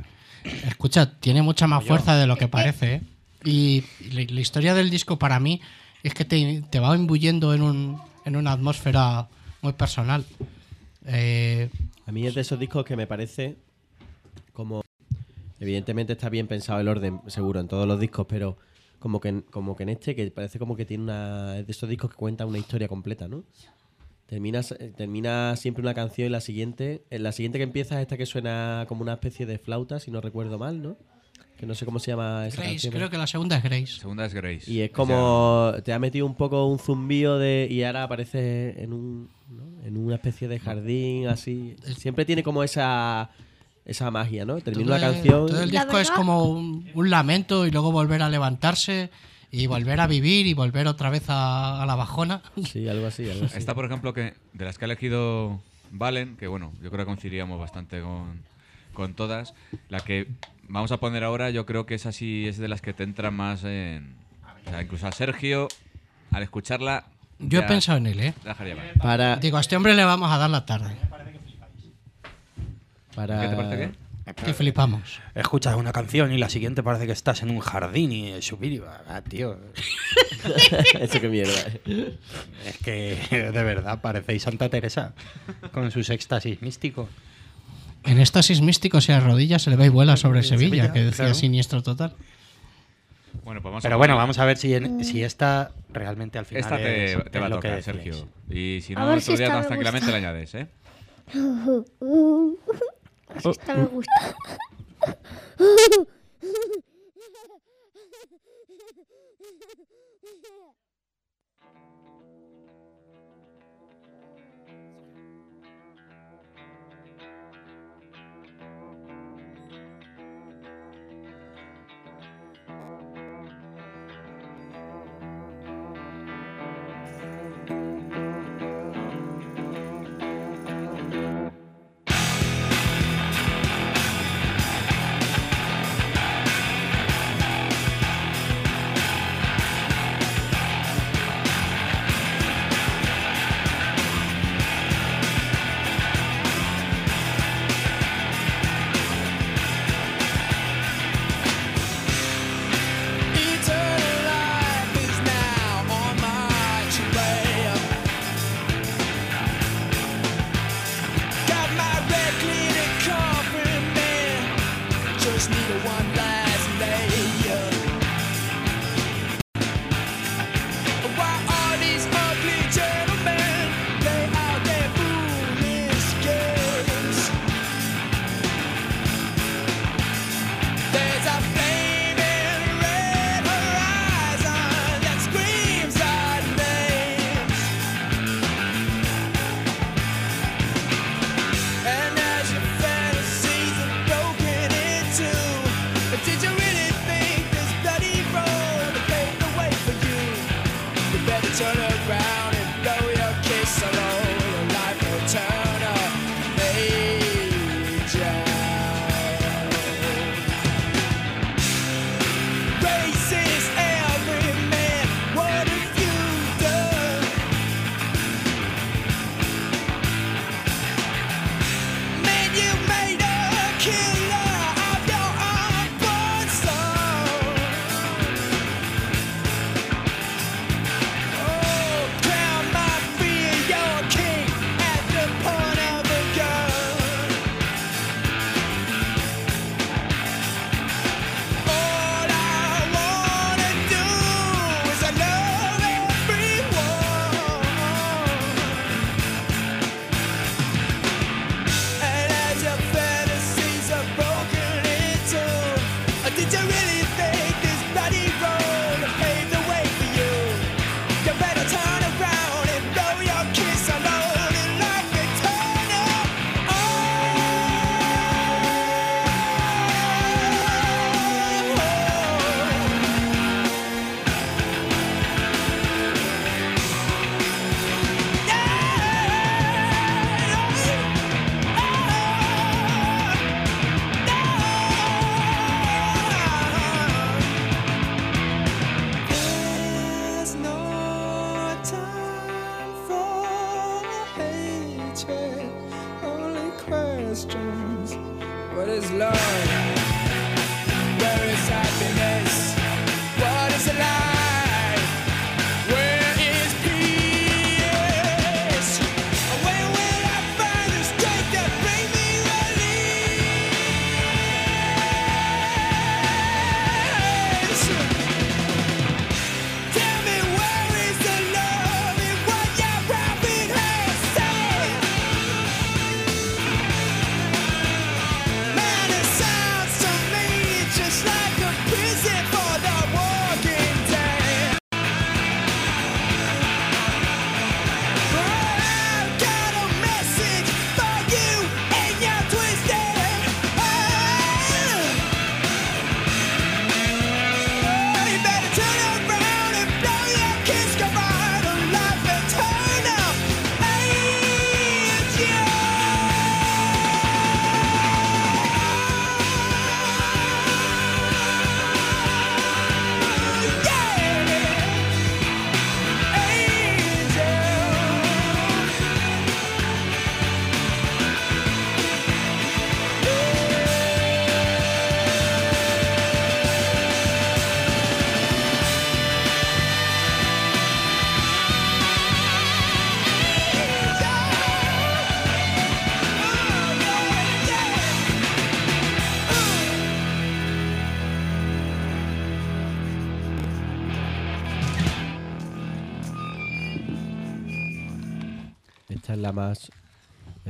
Escucha, tiene mucha más Yo. fuerza de lo que parece, ¿eh? Y la, la historia del disco para mí es que te, te va imbuyendo en, un, en una atmósfera muy personal. Eh, A mí es de esos discos que me parece como... Evidentemente está bien pensado el orden, seguro, en todos los discos, pero como que, en- como que en este, que parece como que tiene una... Es de esos discos que cuenta una historia completa, ¿no? Terminas, eh, termina siempre una canción y la siguiente... En la siguiente que empieza es esta que suena como una especie de flauta, si no recuerdo mal, ¿no? Que no sé cómo se llama esa Grace, canción. creo que la segunda es Grace. Segunda es Grace. Y es como te ha metido un poco un zumbío de y ahora aparece en un ¿no? en una especie de jardín así. Siempre tiene como esa esa magia, ¿no? Termina una canción. Todo el disco es como un, un lamento y luego volver a levantarse y volver a vivir y volver otra vez a, a la bajona. Sí, algo así, algo así. Esta, por ejemplo, que de las que ha elegido Valen, que bueno, yo creo que coincidiríamos bastante con, con todas. La que vamos a poner ahora, yo creo que es así, es de las que te entran más en. o sea, incluso a Sergio, al escucharla. Yo he pensado en él, ¿eh? Para Digo, a este hombre le vamos a dar la tarde. Para ¿Qué te parece qué? Que flipamos. Escuchas una canción y la siguiente parece que estás en un jardín y subir y va, ah, tío. Eso qué mierda. eh. Es que de verdad parecéis Santa Teresa con sus éxtasis místicos. En éxtasis místico, si a rodillas se le ve y vuela sobre Sevilla, Sevilla, que decía claro. siniestro total. Bueno, pues vamos Pero a bueno, vamos a ver si, en- si esta realmente al final Esta te, es, te es va a tocar. Sergio. Y si no, otro si día gusta. le añades, ¿eh? Así esta me gusta.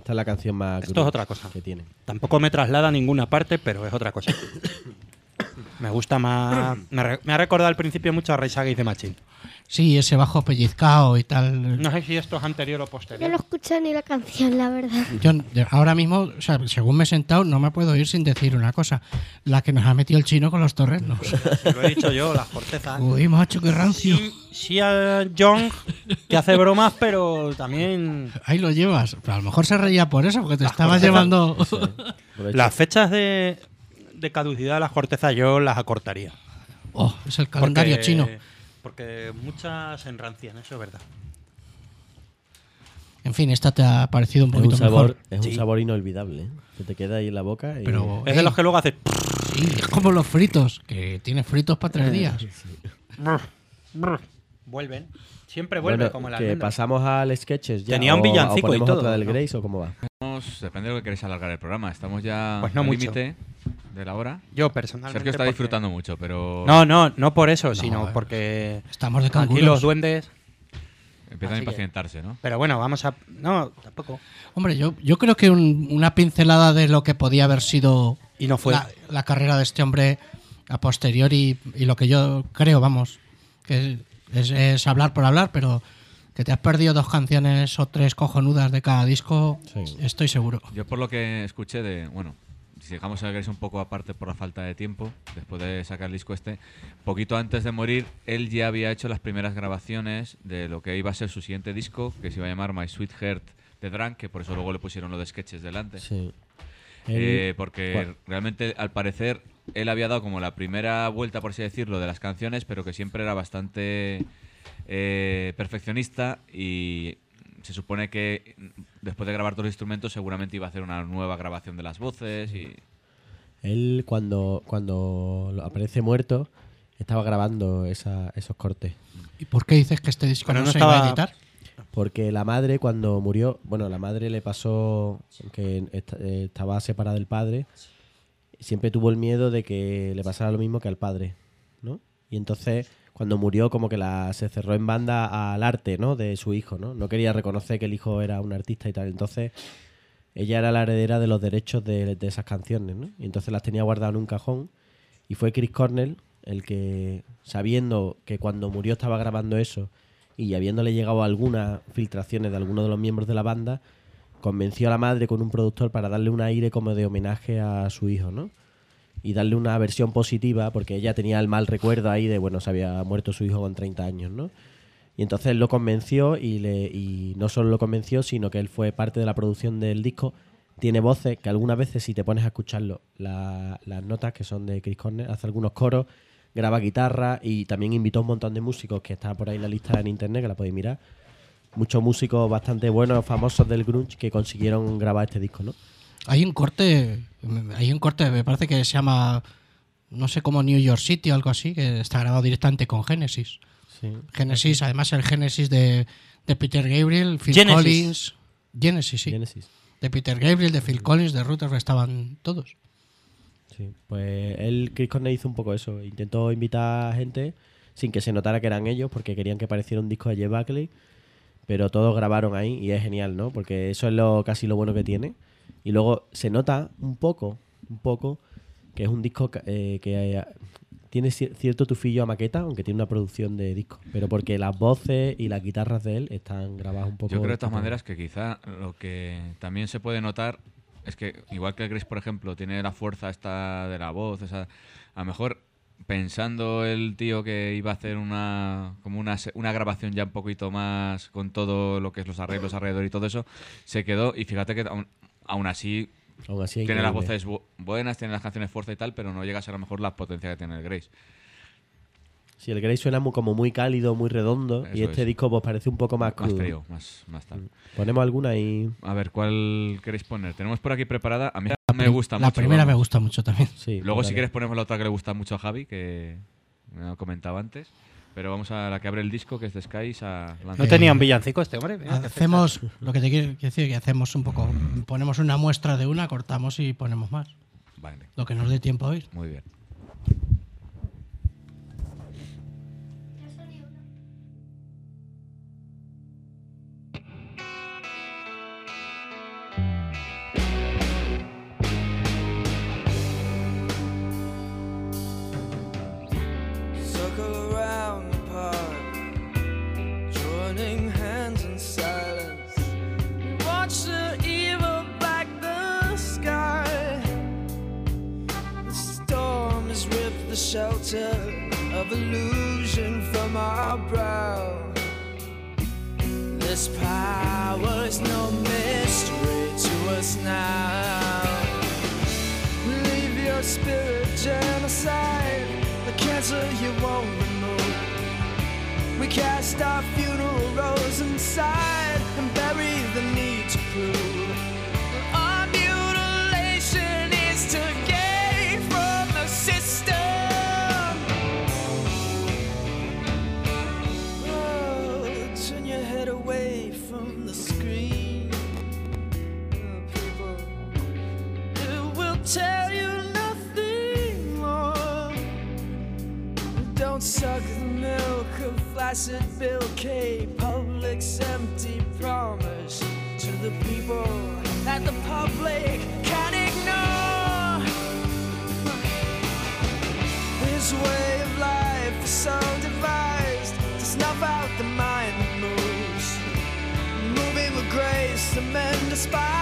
Esta es la canción más. Esto es otra cosa. Que tiene. Tampoco me traslada a ninguna parte, pero es otra cosa. me gusta más. Me, re- me ha recordado al principio mucho a Rage Against the Machine. Sí, ese bajo pellizcado y tal. No sé si esto es anterior o Yo posterior. no escuché ni la canción, la verdad. Yo ahora mismo, o sea, según me he sentado, no me puedo ir sin decir una cosa. La que nos ha metido el chino con los torrenos. Lo he dicho yo, las cortezas. Uy, macho, qué rancio. Sí, sí a Young, que hace bromas, pero también Ahí lo llevas. Pero a lo mejor se reía por eso, porque te estabas llevando. Las fechas de, de caducidad de las cortezas yo las acortaría. Oh, es el calendario Porque- chino. Porque muchas enrancian, eso es verdad. En fin, esta te ha parecido un es un poquito sabor, mejor. es un Sí. sabor inolvidable. ¿eh? Se te queda ahí en la boca. Y... Pero Es de los que luego haces. sí, es como los fritos, que tiene fritos para tres días. Vuelven. Siempre vuelve Bueno, como la que almendra. pasamos al sketches ya. Tenía un o- villancico o y ponemos todo, otra del ¿no? Grace o cómo va. Vamos- depende de lo que queréis alargar el programa. Estamos ya Pues no al límite de la hora. Yo personalmente. Sergio está porque- disfrutando mucho, pero No, no, no por eso, sino eh. porque Estamos de aquí los canguros. duendes. empiezan a así que- impacientarse, ¿no? Pero bueno, vamos a. No, tampoco. Hombre, yo, yo creo que un- una pincelada de lo que podía haber sido Y no fue. la, la carrera de este hombre a posteriori y lo que yo creo, vamos, que es, es hablar por hablar, pero que te has perdido dos canciones o tres cojonudas de cada disco, Sí. estoy seguro. Yo por lo que escuché de, bueno, si dejamos el Grace un poco aparte por la falta de tiempo, después de sacar el disco este, poquito antes de morir, él ya había hecho las primeras grabaciones de lo que iba a ser su siguiente disco, que se iba a llamar My Sweet Heart The Drunk, que por eso luego le pusieron lo de sketches delante. Sí. Eh, porque ¿Cuál? realmente, al parecer, él había dado como la primera vuelta, por así decirlo, de las canciones, pero que siempre era bastante eh, perfeccionista y se supone que después de grabar todos los instrumentos seguramente iba a hacer una nueva grabación de las voces y Él cuando, cuando aparece muerto estaba grabando esa- esos cortes. ¿Y por qué dices que este disco Pero no, no se iba a estaba- editar? Porque la madre cuando murió, bueno, la madre le pasó que est- estaba separada del padre, siempre tuvo el miedo de que le pasara lo mismo que al padre, ¿no? Y entonces cuando murió como que la se cerró en banda al arte, ¿no? De su hijo, ¿no? No quería reconocer que el hijo era un artista y tal. Entonces ella era la heredera de los derechos de, esas canciones, ¿no? Y entonces las tenía guardadas en un cajón y fue Chris Cornell el que, sabiendo que cuando murió estaba grabando eso y habiéndole llegado algunas filtraciones de algunos de los miembros de la banda, convenció a la madre con un productor para darle un aire como de homenaje a su hijo, ¿no? Y darle una versión positiva, porque ella tenía el mal recuerdo ahí de, bueno, se había muerto su hijo con 30 años, ¿no? Y entonces lo convenció y, le, y no solo lo convenció, sino que él fue parte de la producción del disco. Tiene voces que algunas veces, si te pones a escucharlo, la- las notas que son de Chris Cornell, hace algunos coros, graba guitarra y también invitó a un montón de músicos que está por ahí la lista en internet, que la podéis mirar. Muchos músicos bastante buenos, famosos del grunge, que consiguieron grabar este disco, ¿no? Hay un corte, hay un corte, me parece que se llama, no sé cómo New York City o algo así, que está grabado directamente con Genesis. Sí. Genesis, además el Genesis de, de Peter Gabriel, Phil Genesis. Collins. Genesis, sí. Genesis. De Peter Gabriel, de Phil Collins, de Rutherford, estaban todos. Sí, pues él, Chris Cornell hizo un poco eso. Intentó invitar a gente sin que se notara que eran ellos, porque querían que pareciera un disco de Jeff Buckley. Pero todos grabaron ahí y es genial, ¿no? Porque eso es lo casi lo bueno que tiene. Y luego se nota un poco, un poco, que es un disco eh, que tiene cier- cierto tufillo a maqueta, aunque tiene una producción de disco. Pero porque las voces y las guitarras de él están grabadas un poco. Yo creo de poco- maneras que quizá lo que también se puede notar es que, igual que Grace, por ejemplo, tiene la fuerza esta de la voz, esa, a lo mejor pensando el tío que iba a hacer una como una, una grabación ya un poquito más con todo lo que es los arreglos alrededor y todo eso, se quedó y fíjate que aún, aún así Aún así tiene las voces bu- buenas, tiene las canciones fuerza y tal, pero no llega a ser a lo mejor la potencia que tiene el Grace. Sí, el Grey suena muy, como muy cálido, muy redondo. y este es. disco pues parece un poco más Más crudo. frío, más, más tal. Ponemos alguna y. A ver, ¿cuál queréis poner? Tenemos por aquí preparada. A mí La me gusta La mucho. primera me gusta mucho también. Sí, Luego, pues si quieres, ponemos la otra que le gusta mucho a Javi, que me ha comentado antes. Pero vamos a la que abre el disco, que es de Skies. A ¿No tenía un villancico este hombre? Mira, Hacemos lo que te quiero decir, que hacemos un poco, ponemos una muestra de una, cortamos y ponemos más. Vale, Lo que nos dé tiempo a oír. muy bien. Filter of illusion from our brow. This power is no mystery to us now. We leave your spirit genocide, the cancer you won't remove. We cast our funeral rose inside of flaccid Bill K. Public's empty promise to the people that the public can ignore. His way of life is so devised to snuff out the mind that moves. Moving with grace, the men despise,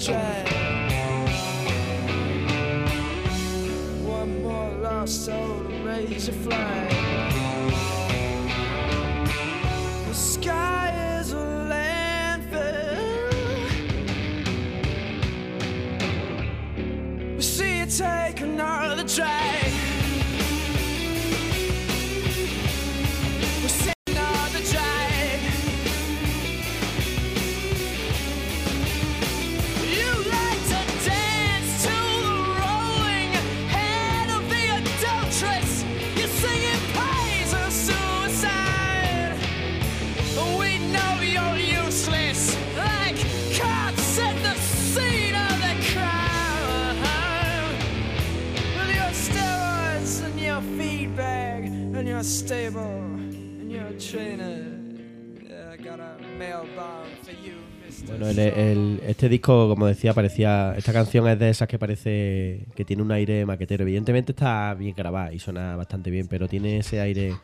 try. Bueno, el- el- este disco, como decía, parecía. Esta canción es de esas que parece que tiene un aire maquetero. Evidentemente está bien grabada y suena bastante bien, pero tiene ese aire.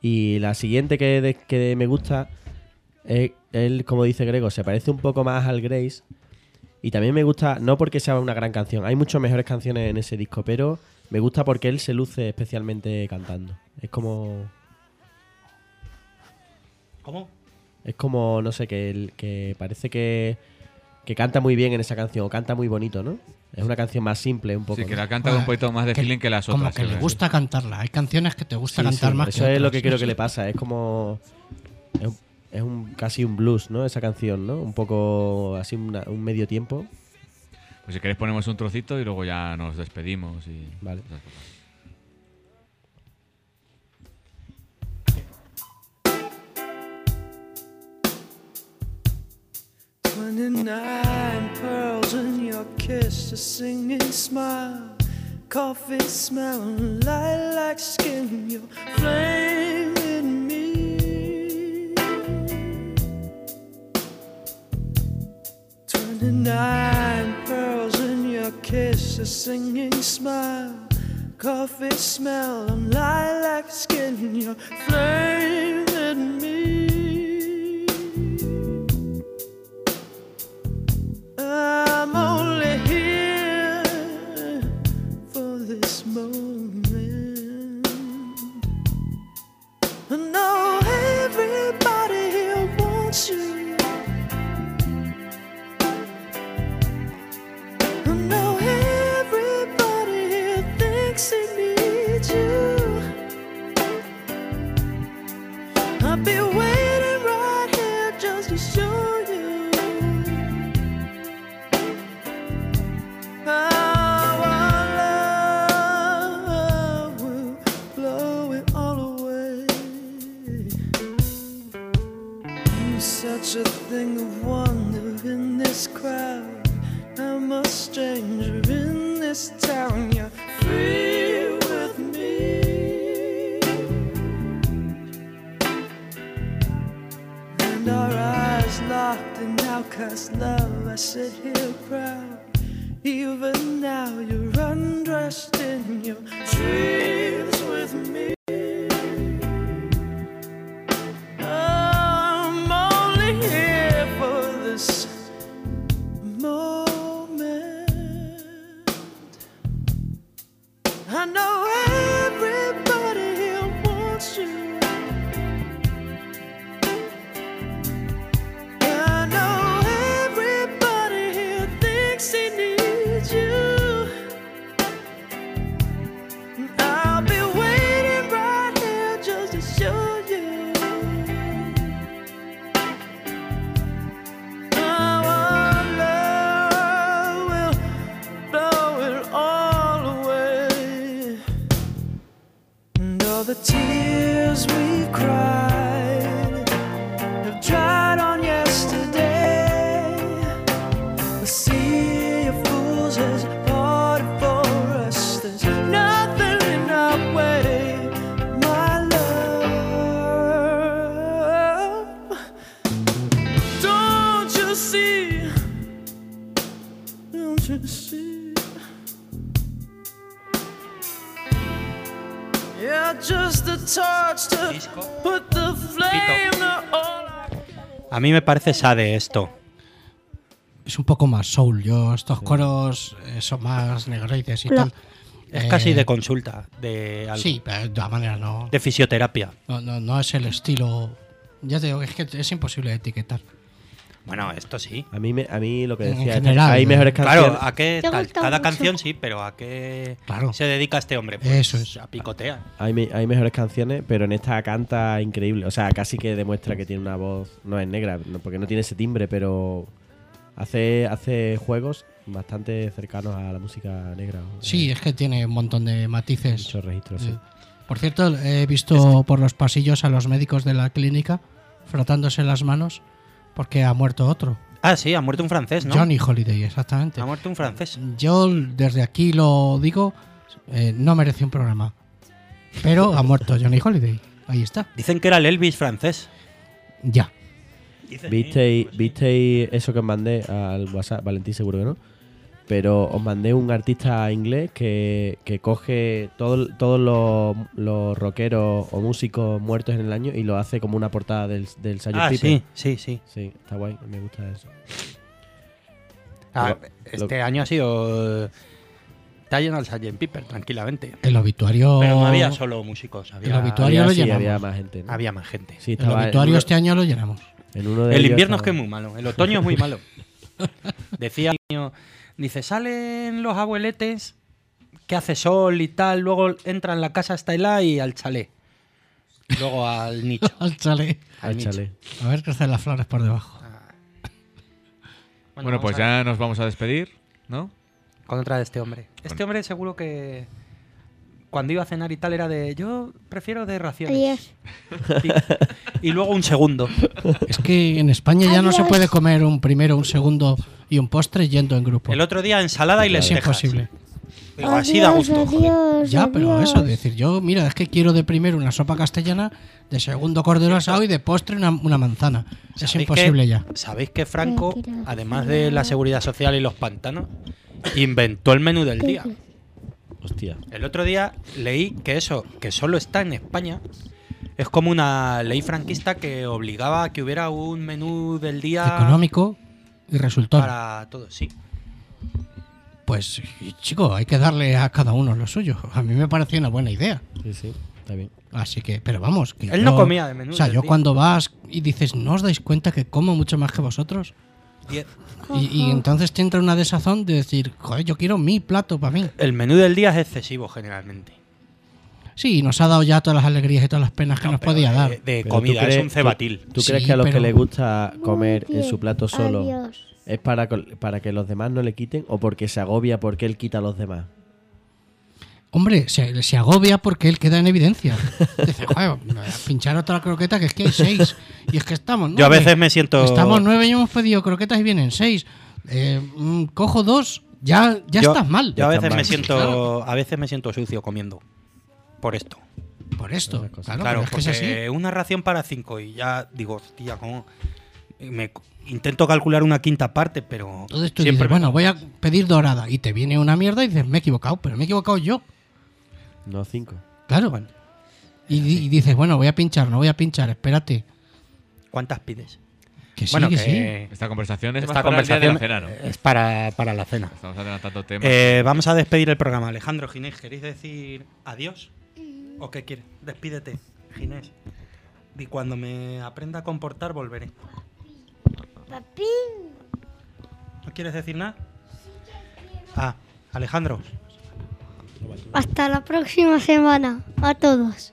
Y la siguiente que, de- que me gusta es, él, como dice Grego, se parece un poco más al Grace. Y también me gusta, no porque sea una gran canción, hay muchas mejores canciones en ese disco, pero me gusta porque él se luce especialmente cantando. Es como. ¿Cómo? Es como, no sé, que, el- que parece que, que canta muy bien en esa canción, o canta muy bonito, ¿no? Es una canción más simple, un poco. Sí, que la canta con un poquito más de Que- feeling que las Como otras. que sí, le gusta cantarla. Hay canciones que te gusta Sí, cantar sí, más Eso que es lo que creo que le pasa. Es como. Es un, es un- casi un blues, ¿no? Esa canción, ¿no? Un poco así, una- un medio tiempo. Pues si queréis ponemos un trocito y luego ya nos despedimos. Y... Vale. Twenty-nine pearls in your kiss, a singing smile, coffee smelling lilac skin, you're flaming me. Twenty-nine pearls in your kiss, a singing smile, coffee smell lilac skin, you're flaming love. I A mí me parece sade esto. Es un poco más soul. Yo, estos coros eh, son más negroides y tal. Es Eh, casi de consulta, de algo. Sí, pero de todas maneras no, De fisioterapia. no, no, no es el estilo. Ya te digo, es que es imposible etiquetar. Bueno, esto sí. A mí, me, a mí lo que En decía, general, hay ¿no? mejores canciones. Claro, a qué tal? Cada mucho. canción sí, pero a qué Claro. se dedica este hombre. Pues Eso es. A picotea. Hay, hay mejores canciones, pero en esta canta increíble. O sea, casi que demuestra que tiene una voz. No es negra, porque no tiene ese timbre, pero hace, hace juegos bastante cercanos a la música negra. Sí, Eh, es que tiene un montón de matices. muchos registros, sí. Eh, Por cierto, he visto por los pasillos a los médicos de la clínica frotándose las manos porque ha muerto otro. Ah, sí, ha muerto un francés, ¿no? Johnny Holiday, exactamente. Ha muerto un francés. Yo desde aquí lo digo, eh, no mereció un programa. Pero ha muerto Johnny Holiday. Ahí está. Dicen que era el Elvis francés. Ya. ¿Visteis, ¿Visteis eso que os mandé al WhatsApp? Valentín seguro que no. Pero os mandé un artista inglés que, que coge todo- todos los, los rockeros o músicos muertos en el año y lo hace como una portada del, del Sgt. Ah, Pepper. sí, sí, sí. Sí, está guay, me gusta eso. Ah, Lo- este lo- año ha sido. Está lleno el Sgt. Piper, tranquilamente. El obituario. Pero no había solo músicos, había, El obituario Había- lo sí, llenamos. había más gente. ¿no? había más gente. Sí, El obituario este año lo llenamos. en uno de El invierno es que es muy malo, el otoño es muy malo. Decía el dice, salen los abueletes que hace sol y tal, luego entran en la casa hasta helada y al chalet. Luego al nicho. Al chale. al nicho. Échale. A ver crecen las flores por debajo. Bueno, vamos pues ya nos vamos a despedir, ¿no? Con otra de este hombre. Este hombre seguro que cuando iba a cenar y tal era de, yo prefiero de raciones. Adiós. Y, y luego un segundo. Es que en España ya no se puede comer un primero, un segundo y un postre yendo en grupo. El otro día ensalada y es lentejas. imposible. Digo, así da gusto. adiós, Ya, pero eso, de decir, yo, mira, es que quiero de primero una sopa castellana, de segundo cordero asado y de postre una, una manzana. Es ¿Sabéis imposible que- ya. ¿Sabéis que Franco, además de la seguridad social y los pantanos, inventó el menú del día? Hostia. El otro día leí que eso, que solo está en España, es como una ley franquista que obligaba a que hubiera un menú del día Económico y resultó. para todos. Sí. Pues, chico, hay que darle a cada uno lo suyo. A mí me pareció una buena idea. Sí, sí, está bien. Así que, pero vamos. Que Él no comía de menú O sea, yo día. cuando vas y dices, ¿no os dais cuenta que como mucho más que vosotros? Y Y, y entonces te entra una desazón de decir, joder, yo quiero mi plato para mí. El menú del día es excesivo generalmente. Sí, nos ha dado ya todas las alegrías y todas las penas que No, nos podía de- dar. De, Pero comida, tú es crees- un cebatil. ¿Tú, tú Sí, crees que a los que les gusta comer en su plato solo Adiós. es para, para que los demás no le quiten o porque se agobia porque él quita a los demás? Hombre, se, se agobia porque él queda en evidencia. Dice, joder, me voy a pinchar otra croqueta que es que hay seis. Y es que estamos Yo a nueve. veces me siento. Estamos nueve y hemos pedido croquetas y vienen seis. Eh, mm, cojo dos, ya, ya yo- estás mal. Yo a veces me siento, Claro. a veces me siento sucio comiendo. Por esto. Por esto. Claro, es que es porque así. una ración para cinco y ya digo, hostia, ¿cómo? me intento calcular una quinta parte, pero Entonces tú siempre dices, bueno, voy a pedir dorada. Y te viene una mierda y dices, me he equivocado, pero me he equivocado yo. No, cinco. Claro. Bueno. Y, di- y dices, bueno, voy a pinchar, no voy a pinchar, espérate. ¿cuántas pides? Que sí, bueno, que, que Esta conversación es esta más para el día de la conversación cena, ¿no? es para, para la cena. Estamos adelantando temas. Eh, vamos a despedir el programa. Alejandro, Ginés, ¿queréis decir adiós? ¿O qué quieres? Despídete, Ginés. Y cuando me aprenda a comportar, volveré. Papi. ¿No quieres decir nada? Ah, Alejandro. Hasta la próxima semana. A todos.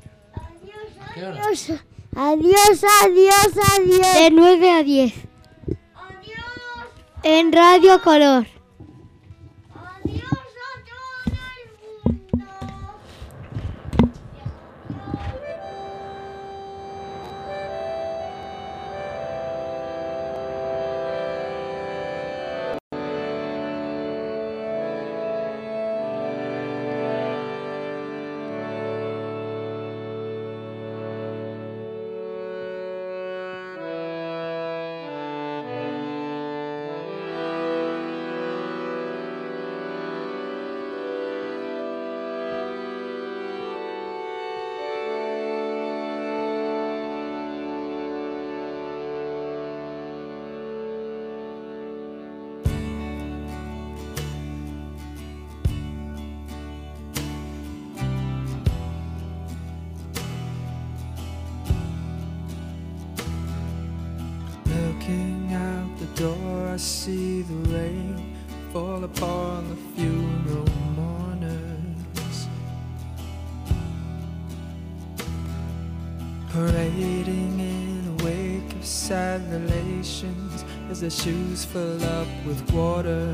Adiós. Adiós, adiós, adiós. De 9 a 10. Adiós. En Radio Color. Their shoes fill up with water.